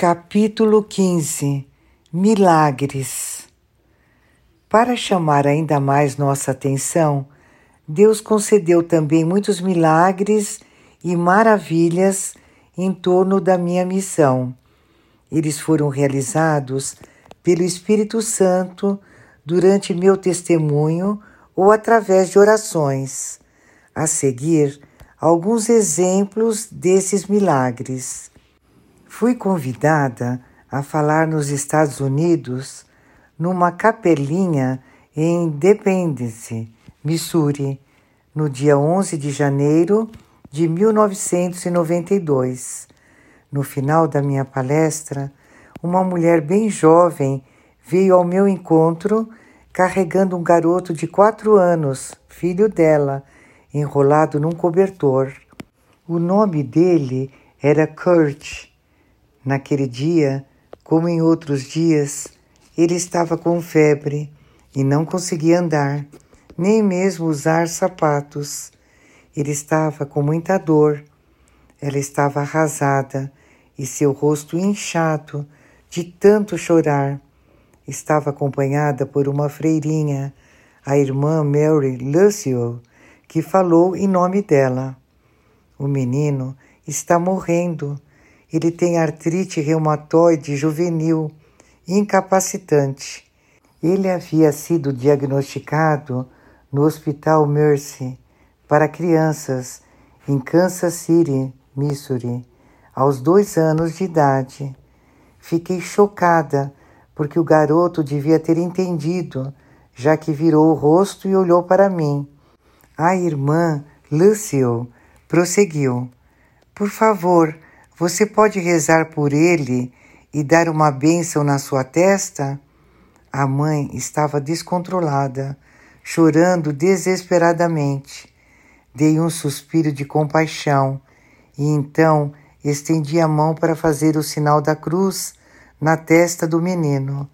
Capítulo 15 Milagres Para chamar ainda mais nossa atenção, Deus concedeu também muitos milagres e maravilhas em torno da minha missão. Eles foram realizados pelo Espírito Santo durante meu testemunho ou através de orações. A seguir, alguns exemplos desses milagres. Fui convidada a falar nos Estados Unidos numa capelinha em Independence, Missouri, no dia 11 de janeiro de 1992. No final da minha palestra, uma mulher bem jovem veio ao meu encontro carregando um garoto de quatro anos, filho dela, enrolado num cobertor. O nome dele era Kurt Naquele dia, como em outros dias, ele estava com febre e não conseguia andar, nem mesmo usar sapatos. Ele estava com muita dor. Ela estava arrasada e seu rosto inchado de tanto chorar. Estava acompanhada por uma freirinha, a irmã Mary Lucio, que falou em nome dela. O menino está morrendo ele tem artrite reumatoide juvenil incapacitante. Ele havia sido diagnosticado no Hospital Mercy para crianças em Kansas City, Missouri, aos dois anos de idade. Fiquei chocada porque o garoto devia ter entendido, já que virou o rosto e olhou para mim. A irmã Lucio prosseguiu: Por favor, você pode rezar por ele e dar uma bênção na sua testa? A mãe estava descontrolada, chorando desesperadamente. Dei um suspiro de compaixão e então estendi a mão para fazer o sinal da cruz na testa do menino,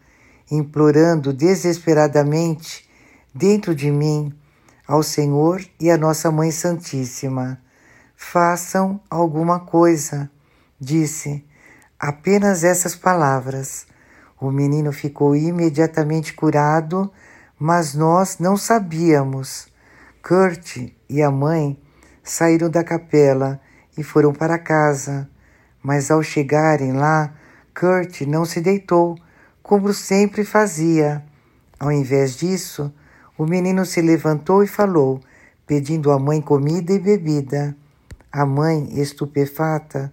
implorando desesperadamente dentro de mim ao Senhor e à Nossa Mãe Santíssima: façam alguma coisa Disse apenas essas palavras. O menino ficou imediatamente curado, mas nós não sabíamos. Kurt e a mãe saíram da capela e foram para casa, mas ao chegarem lá, Kurt não se deitou, como sempre fazia. Ao invés disso, o menino se levantou e falou, pedindo à mãe comida e bebida. A mãe, estupefata,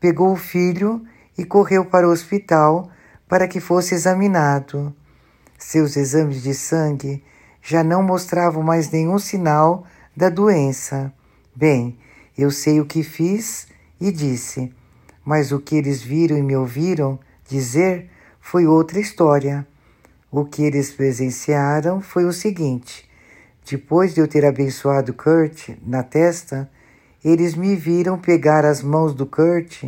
pegou o filho e correu para o hospital para que fosse examinado. Seus exames de sangue já não mostravam mais nenhum sinal da doença. Bem, eu sei o que fiz e disse, mas o que eles viram e me ouviram dizer foi outra história. O que eles presenciaram foi o seguinte: depois de eu ter abençoado Kurt na testa, eles me viram pegar as mãos do Kurt,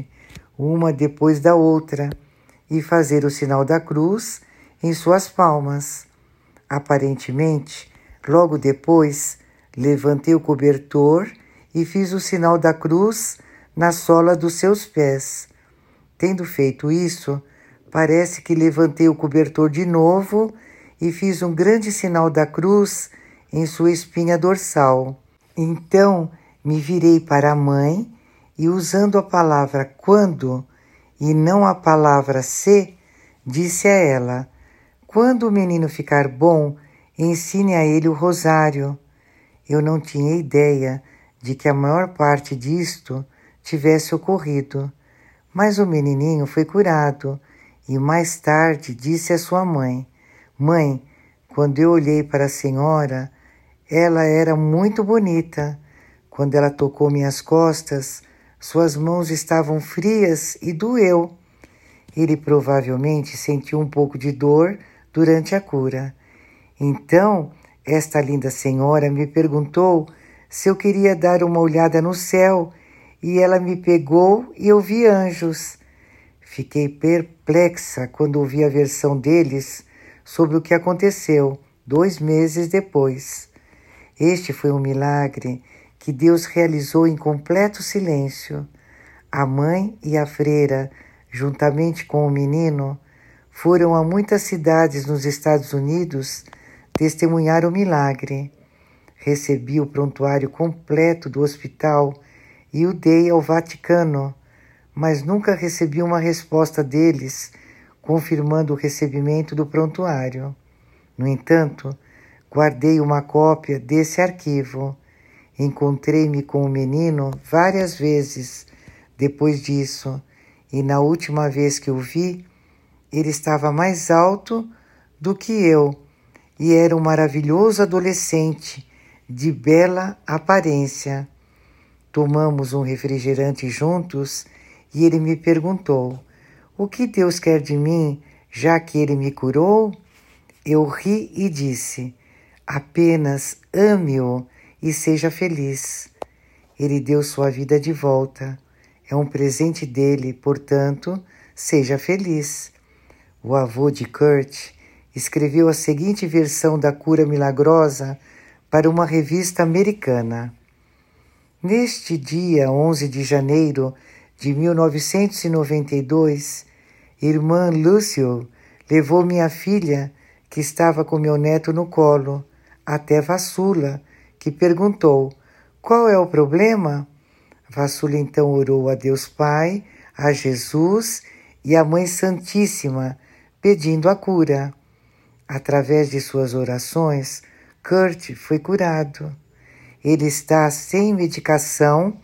uma depois da outra, e fazer o sinal da cruz em suas palmas. Aparentemente, logo depois, levantei o cobertor e fiz o sinal da cruz na sola dos seus pés. Tendo feito isso, parece que levantei o cobertor de novo e fiz um grande sinal da cruz em sua espinha dorsal. Então me virei para a mãe e, usando a palavra quando e não a palavra se, disse a ela: Quando o menino ficar bom, ensine a ele o rosário. Eu não tinha ideia de que a maior parte disto tivesse ocorrido, mas o menininho foi curado e mais tarde disse à sua mãe: Mãe, quando eu olhei para a senhora, ela era muito bonita quando ela tocou minhas costas, suas mãos estavam frias e doeu. Ele provavelmente sentiu um pouco de dor durante a cura. Então, esta linda senhora me perguntou se eu queria dar uma olhada no céu e ela me pegou e eu vi anjos. Fiquei perplexa quando ouvi a versão deles sobre o que aconteceu dois meses depois. Este foi um milagre que Deus realizou em completo silêncio. A mãe e a freira juntamente com o menino, foram a muitas cidades nos Estados Unidos testemunhar o milagre. Recebi o prontuário completo do hospital e o dei ao Vaticano, mas nunca recebi uma resposta deles confirmando o recebimento do prontuário. No entanto, guardei uma cópia desse arquivo. Encontrei-me com o menino várias vezes depois disso, e na última vez que o vi, ele estava mais alto do que eu e era um maravilhoso adolescente de bela aparência. Tomamos um refrigerante juntos e ele me perguntou: O que Deus quer de mim, já que ele me curou? Eu ri e disse: Apenas ame-o e seja feliz. Ele deu sua vida de volta. É um presente dele, portanto, seja feliz. O avô de Kurt escreveu a seguinte versão da cura milagrosa para uma revista americana. Neste dia 11 de janeiro de 1992, irmã Lúcio levou minha filha, que estava com meu neto no colo, até Vassula, que perguntou: Qual é o problema? Vassula então orou a Deus Pai, a Jesus e à Mãe Santíssima, pedindo a cura. Através de suas orações, Kurt foi curado. Ele está sem medicação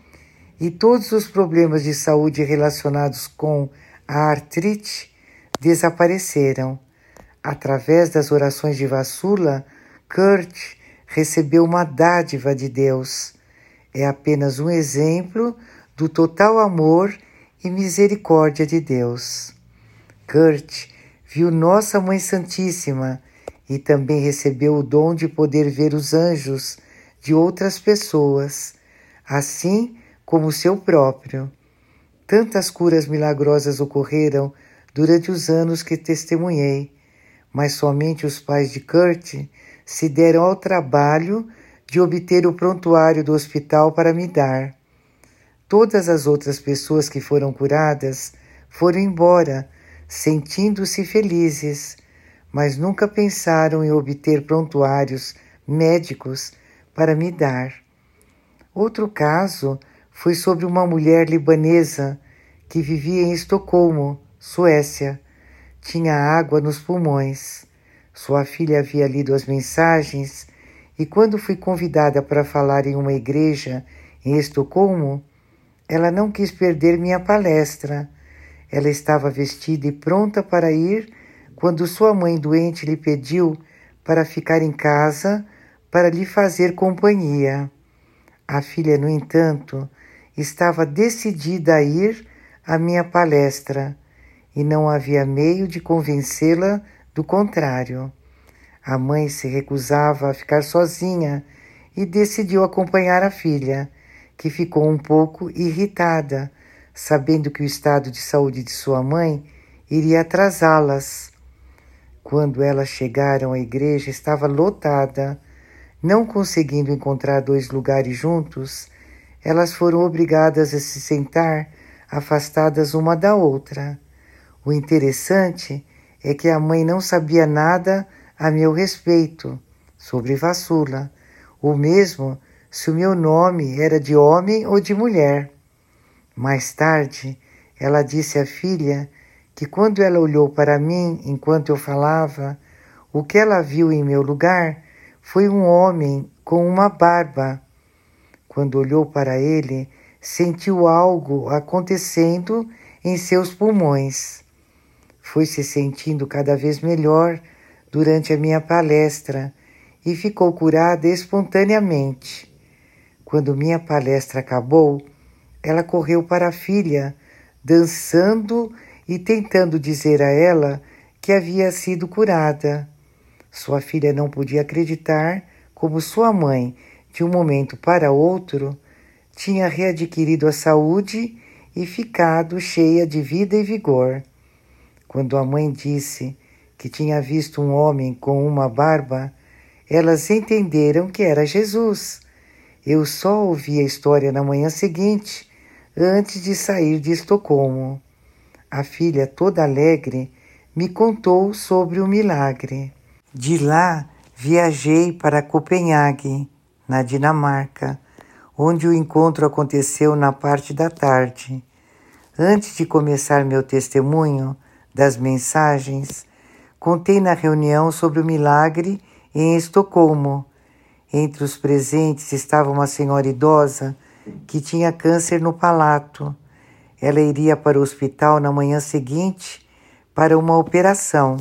e todos os problemas de saúde relacionados com a artrite desapareceram. Através das orações de Vassula, Kurt recebeu uma dádiva de Deus. É apenas um exemplo do total amor e misericórdia de Deus. Kurt viu Nossa Mãe Santíssima e também recebeu o dom de poder ver os anjos de outras pessoas, assim como o seu próprio. Tantas curas milagrosas ocorreram durante os anos que testemunhei, mas somente os pais de Kurt se deram ao trabalho de obter o prontuário do hospital para me dar. Todas as outras pessoas que foram curadas foram embora, sentindo-se felizes, mas nunca pensaram em obter prontuários médicos para me dar. Outro caso foi sobre uma mulher libanesa que vivia em Estocolmo, Suécia. Tinha água nos pulmões. Sua filha havia lido as mensagens e, quando fui convidada para falar em uma igreja em Estocolmo, ela não quis perder minha palestra. Ela estava vestida e pronta para ir quando sua mãe doente lhe pediu para ficar em casa para lhe fazer companhia. A filha, no entanto, estava decidida a ir à minha palestra e não havia meio de convencê-la do contrário, a mãe se recusava a ficar sozinha e decidiu acompanhar a filha, que ficou um pouco irritada, sabendo que o estado de saúde de sua mãe iria atrasá-las. Quando elas chegaram à igreja, estava lotada. Não conseguindo encontrar dois lugares juntos, elas foram obrigadas a se sentar afastadas uma da outra. O interessante é que a mãe não sabia nada a meu respeito sobre Vassula, o mesmo se o meu nome era de homem ou de mulher. Mais tarde, ela disse à filha que quando ela olhou para mim enquanto eu falava, o que ela viu em meu lugar foi um homem com uma barba. Quando olhou para ele, sentiu algo acontecendo em seus pulmões foi se sentindo cada vez melhor durante a minha palestra e ficou curada espontaneamente. Quando minha palestra acabou, ela correu para a filha, dançando e tentando dizer a ela que havia sido curada. Sua filha não podia acreditar como sua mãe, de um momento para outro, tinha readquirido a saúde e ficado cheia de vida e vigor. Quando a mãe disse que tinha visto um homem com uma barba, elas entenderam que era Jesus. Eu só ouvi a história na manhã seguinte, antes de sair de Estocolmo. a filha toda alegre, me contou sobre o milagre. De lá viajei para Copenhague, na Dinamarca, onde o encontro aconteceu na parte da tarde. Antes de começar meu testemunho das mensagens, contei na reunião sobre o milagre em Estocolmo. Entre os presentes estava uma senhora idosa que tinha câncer no palato. Ela iria para o hospital na manhã seguinte para uma operação.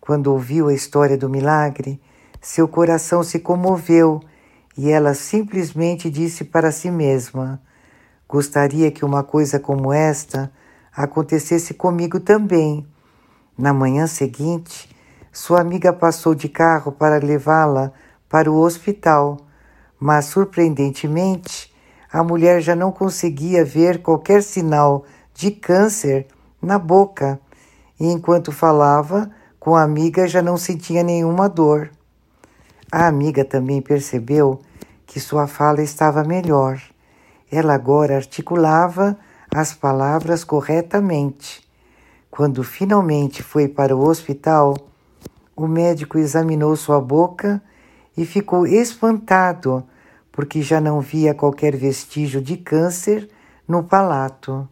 Quando ouviu a história do milagre, seu coração se comoveu e ela simplesmente disse para si mesma: Gostaria que uma coisa como esta acontecesse comigo também. Na manhã seguinte, sua amiga passou de carro para levá-la para o hospital, mas surpreendentemente, a mulher já não conseguia ver qualquer sinal de câncer na boca e, enquanto falava com a amiga, já não sentia nenhuma dor. A amiga também percebeu que sua fala estava melhor. Ela agora articulava as palavras corretamente. Quando finalmente foi para o hospital, o médico examinou sua boca e ficou espantado porque já não via qualquer vestígio de câncer no palato.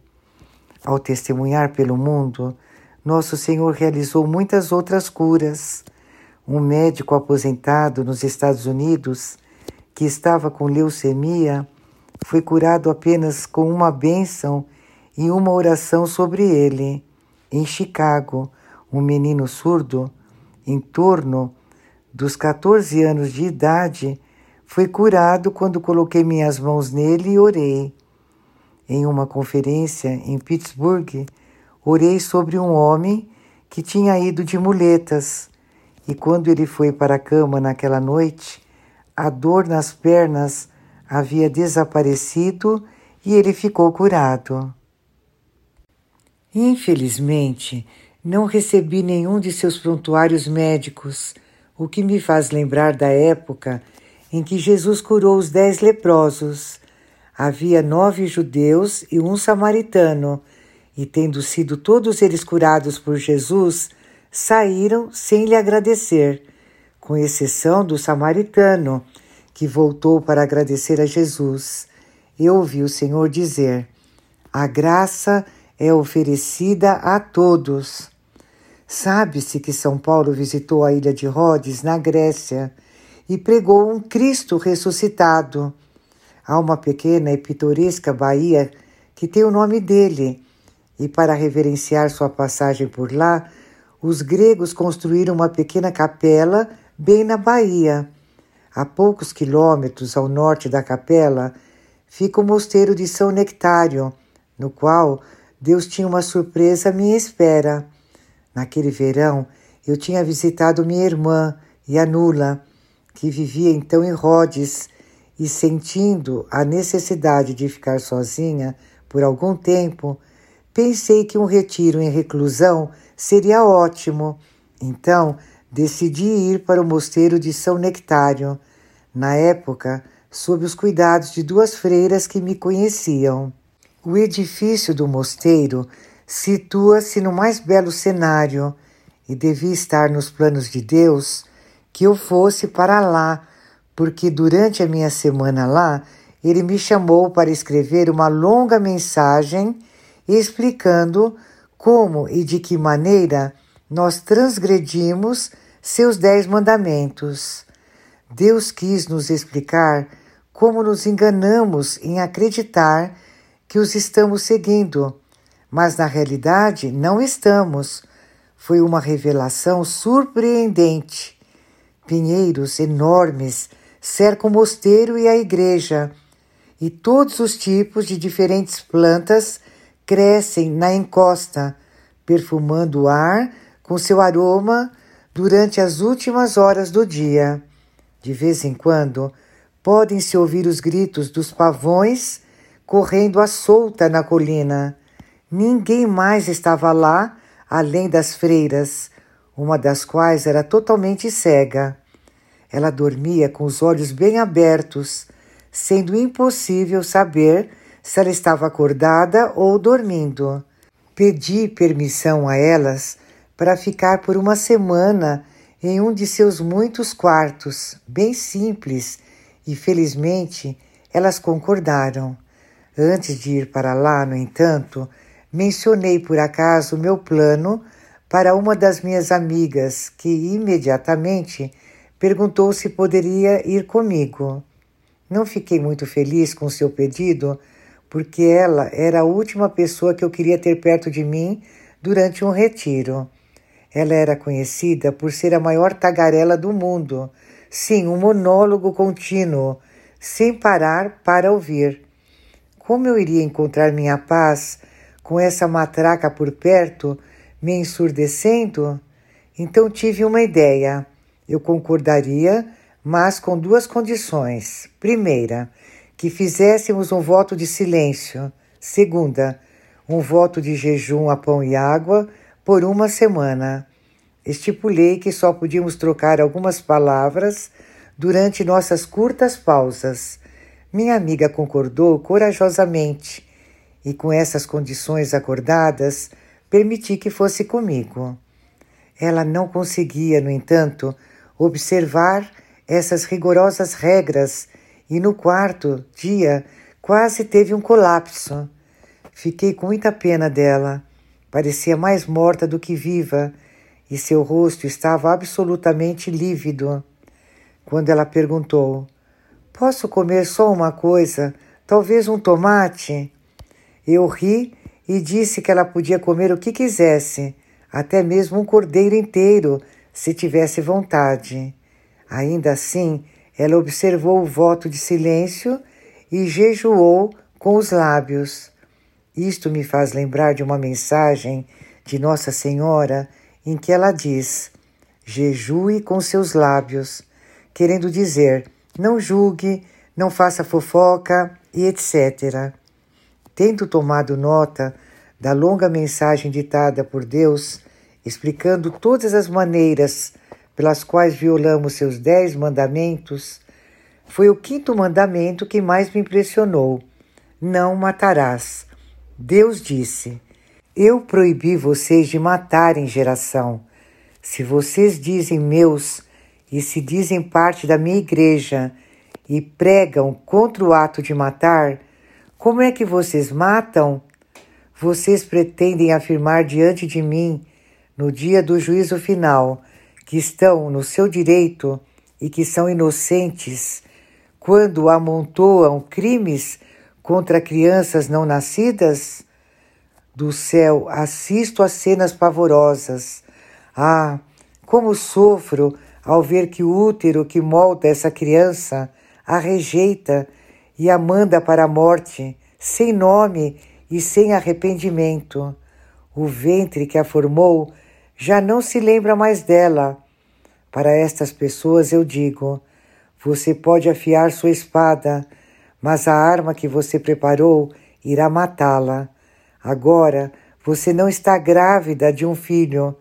Ao testemunhar pelo mundo, nosso Senhor realizou muitas outras curas. Um médico aposentado nos Estados Unidos, que estava com leucemia, foi curado apenas com uma bênção e uma oração sobre ele. Em Chicago, um menino surdo, em torno dos 14 anos de idade, foi curado quando coloquei minhas mãos nele e orei. Em uma conferência em Pittsburgh, orei sobre um homem que tinha ido de muletas e quando ele foi para a cama naquela noite, a dor nas pernas havia desaparecido e ele ficou curado. Infelizmente, não recebi nenhum de seus prontuários médicos, o que me faz lembrar da época em que Jesus curou os dez leprosos. Havia nove judeus e um samaritano, e tendo sido todos eles curados por Jesus, saíram sem lhe agradecer, com exceção do samaritano, que voltou para agradecer a Jesus. Eu ouvi o Senhor dizer: A graça é oferecida a todos. Sabe-se que São Paulo visitou a ilha de Rhodes, na Grécia, e pregou um Cristo ressuscitado. Há uma pequena e pitoresca baía que tem o nome dele, e para reverenciar sua passagem por lá, os gregos construíram uma pequena capela bem na baía. A poucos quilômetros ao norte da capela fica o mosteiro de São Nectário, no qual Deus tinha uma surpresa à minha espera. Naquele verão, eu tinha visitado minha irmã, Yanula, que vivia então em Rhodes, e sentindo a necessidade de ficar sozinha por algum tempo, pensei que um retiro em reclusão seria ótimo. Então, decidi ir para o mosteiro de São Nectário, na época, sob os cuidados de duas freiras que me conheciam. O edifício do mosteiro situa-se no mais belo cenário e devia estar nos planos de Deus que eu fosse para lá, porque durante a minha semana lá, ele me chamou para escrever uma longa mensagem explicando como e de que maneira nós transgredimos seus dez mandamentos. Deus quis nos explicar como nos enganamos em acreditar que os estamos seguindo, mas na realidade não estamos. Foi uma revelação surpreendente. Pinheiros enormes cercam o mosteiro e a igreja, e todos os tipos de diferentes plantas crescem na encosta, perfumando o ar com seu aroma durante as últimas horas do dia. De vez em quando, podem-se ouvir os gritos dos pavões correndo à solta na colina. Ninguém mais estava lá além das freiras, uma das quais era totalmente cega. Ela dormia com os olhos bem abertos, sendo impossível saber se ela estava acordada ou dormindo. Pedi permissão a elas para ficar por uma semana em um de seus muitos quartos, bem simples, e felizmente elas concordaram. Antes de ir para lá, no entanto, mencionei por acaso meu plano para uma das minhas amigas, que imediatamente perguntou se poderia ir comigo. Não fiquei muito feliz com seu pedido, porque ela era a última pessoa que eu queria ter perto de mim durante um retiro. Ela era conhecida por ser a maior tagarela do mundo. Sim, um monólogo contínuo, sem parar para ouvir. Como eu iria encontrar minha paz com essa matraca por perto, me ensurdecendo? Então tive uma ideia. Eu concordaria, mas com duas condições. Primeira, que fizéssemos um voto de silêncio. Segunda, um voto de jejum a pão e água por uma semana. Estipulei que só podíamos trocar algumas palavras durante nossas curtas pausas. Minha amiga concordou corajosamente e, com essas condições acordadas, permiti que fosse comigo. Ela não conseguia, no entanto, observar essas rigorosas regras e no quarto dia quase teve um colapso. Fiquei com muita pena dela. Parecia mais morta do que viva e seu rosto estava absolutamente lívido. Quando ela perguntou: Posso comer só uma coisa, talvez um tomate? Eu ri e disse que ela podia comer o que quisesse, até mesmo um cordeiro inteiro, se tivesse vontade. Ainda assim, ela observou o voto de silêncio e jejuou com os lábios. Isto me faz lembrar de uma mensagem de Nossa Senhora em que ela diz: jejue com seus lábios, querendo dizer, não julgue, não faça fofoca e etc. Tendo tomado nota da longa mensagem ditada por Deus, explicando todas as maneiras pelas quais violamos seus dez mandamentos, foi o quinto mandamento que mais me impressionou: Não matarás. Deus disse: Eu proibi vocês de matar em geração. Se vocês dizem meus e se dizem parte da minha igreja e pregam contra o ato de matar, como é que vocês matam? Vocês pretendem afirmar diante de mim, no dia do juízo final, que estão no seu direito e que são inocentes quando amontoam crimes contra crianças não nascidas? Do céu assisto a cenas pavorosas. Ah, como sofro ao ver que o útero que molda essa criança a rejeita e a manda para a morte, sem nome e sem arrependimento. O ventre que a formou já não se lembra mais dela. Para estas pessoas eu digo: você pode afiar sua espada, mas a arma que você preparou irá matá-la. Agora você não está grávida de um filho,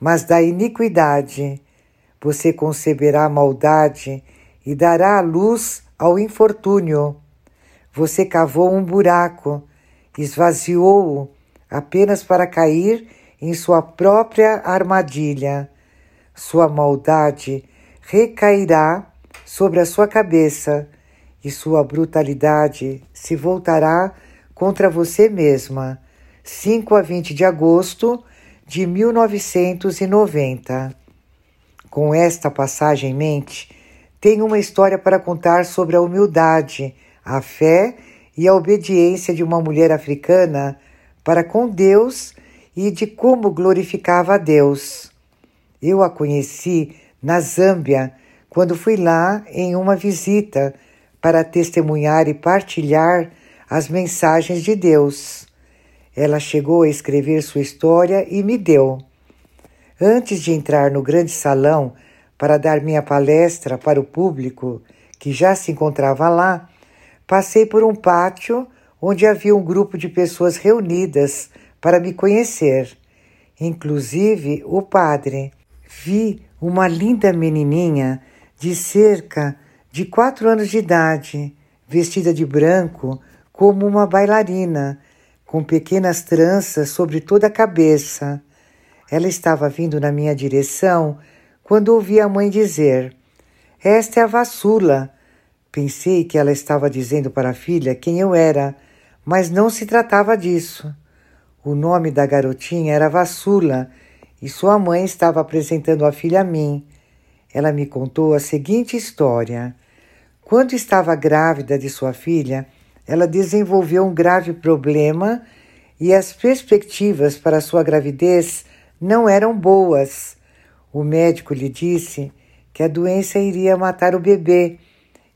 mas da iniquidade. Você conceberá maldade e dará luz ao infortúnio. Você cavou um buraco, esvaziou-o apenas para cair em sua própria armadilha. Sua maldade recairá sobre a sua cabeça e sua brutalidade se voltará contra você mesma. 5 a 20 de agosto de 1990. Com esta passagem em mente, tenho uma história para contar sobre a humildade a fé e a obediência de uma mulher africana para com Deus e de como glorificava a Deus. Eu a conheci na Zâmbia quando fui lá em uma visita para testemunhar e partilhar as mensagens de Deus. Ela chegou a escrever sua história e me deu. Antes de entrar no grande salão para dar minha palestra para o público que já se encontrava lá, Passei por um pátio onde havia um grupo de pessoas reunidas para me conhecer, inclusive o padre. Vi uma linda menininha de cerca de quatro anos de idade, vestida de branco como uma bailarina, com pequenas tranças sobre toda a cabeça. Ela estava vindo na minha direção quando ouvi a mãe dizer: Esta é a Vassula. Pensei que ela estava dizendo para a filha quem eu era, mas não se tratava disso. O nome da garotinha era Vassula e sua mãe estava apresentando a filha a mim. Ela me contou a seguinte história. Quando estava grávida de sua filha, ela desenvolveu um grave problema e as perspectivas para sua gravidez não eram boas. O médico lhe disse que a doença iria matar o bebê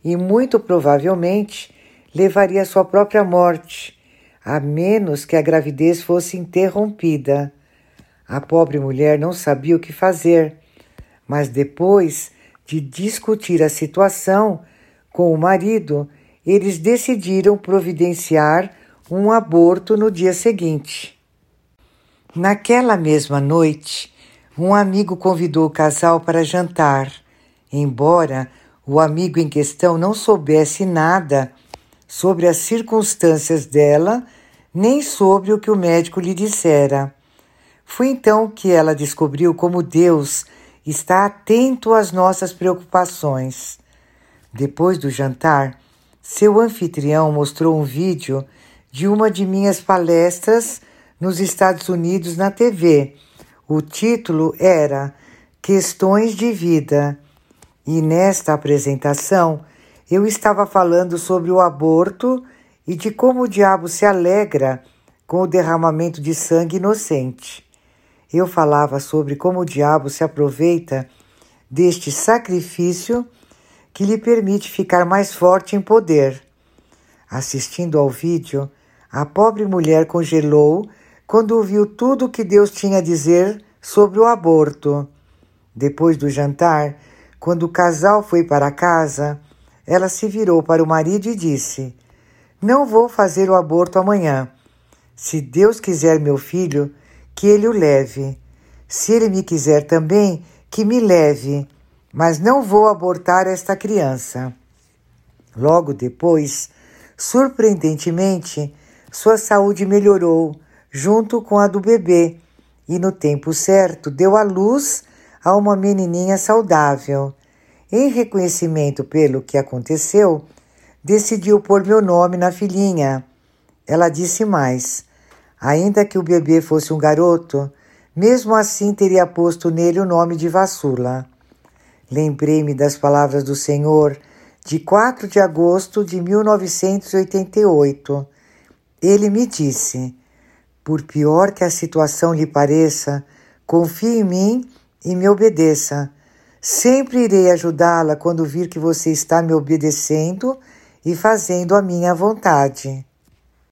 e, muito provavelmente, levaria à sua própria morte, a menos que a gravidez fosse interrompida. A pobre mulher não sabia o que fazer, mas depois de discutir a situação com o marido, eles decidiram providenciar um aborto no dia seguinte. Naquela mesma noite, um amigo convidou o casal para jantar. Embora o amigo em questão não soubesse nada sobre as circunstâncias dela, nem sobre o que o médico lhe dissera. Foi então que ela descobriu como Deus está atento às nossas preocupações. Depois do jantar, seu anfitrião mostrou um vídeo de uma de minhas palestras nos Estados Unidos na TV. O título era Questões de Vida. E nesta apresentação eu estava falando sobre o aborto e de como o diabo se alegra com o derramamento de sangue inocente. Eu falava sobre como o diabo se aproveita deste sacrifício que lhe permite ficar mais forte em poder. Assistindo ao vídeo, a pobre mulher congelou quando ouviu tudo o que Deus tinha a dizer sobre o aborto. Depois do jantar, quando o casal foi para casa, ela se virou para o marido e disse: Não vou fazer o aborto amanhã. Se Deus quiser meu filho, que ele o leve. Se ele me quiser também, que me leve mas não vou abortar esta criança. Logo depois, surpreendentemente, sua saúde melhorou junto com a do bebê e, no tempo certo, deu à luz a uma menininha saudável. Em reconhecimento pelo que aconteceu, decidiu pôr meu nome na filhinha. Ela disse mais: ainda que o bebê fosse um garoto, mesmo assim teria posto nele o nome de Vassula. Lembrei-me das palavras do Senhor de 4 de agosto de 1988. Ele me disse: Por pior que a situação lhe pareça, confie em mim e me obedeça. Sempre irei ajudá-la quando vir que você está me obedecendo e fazendo a minha vontade.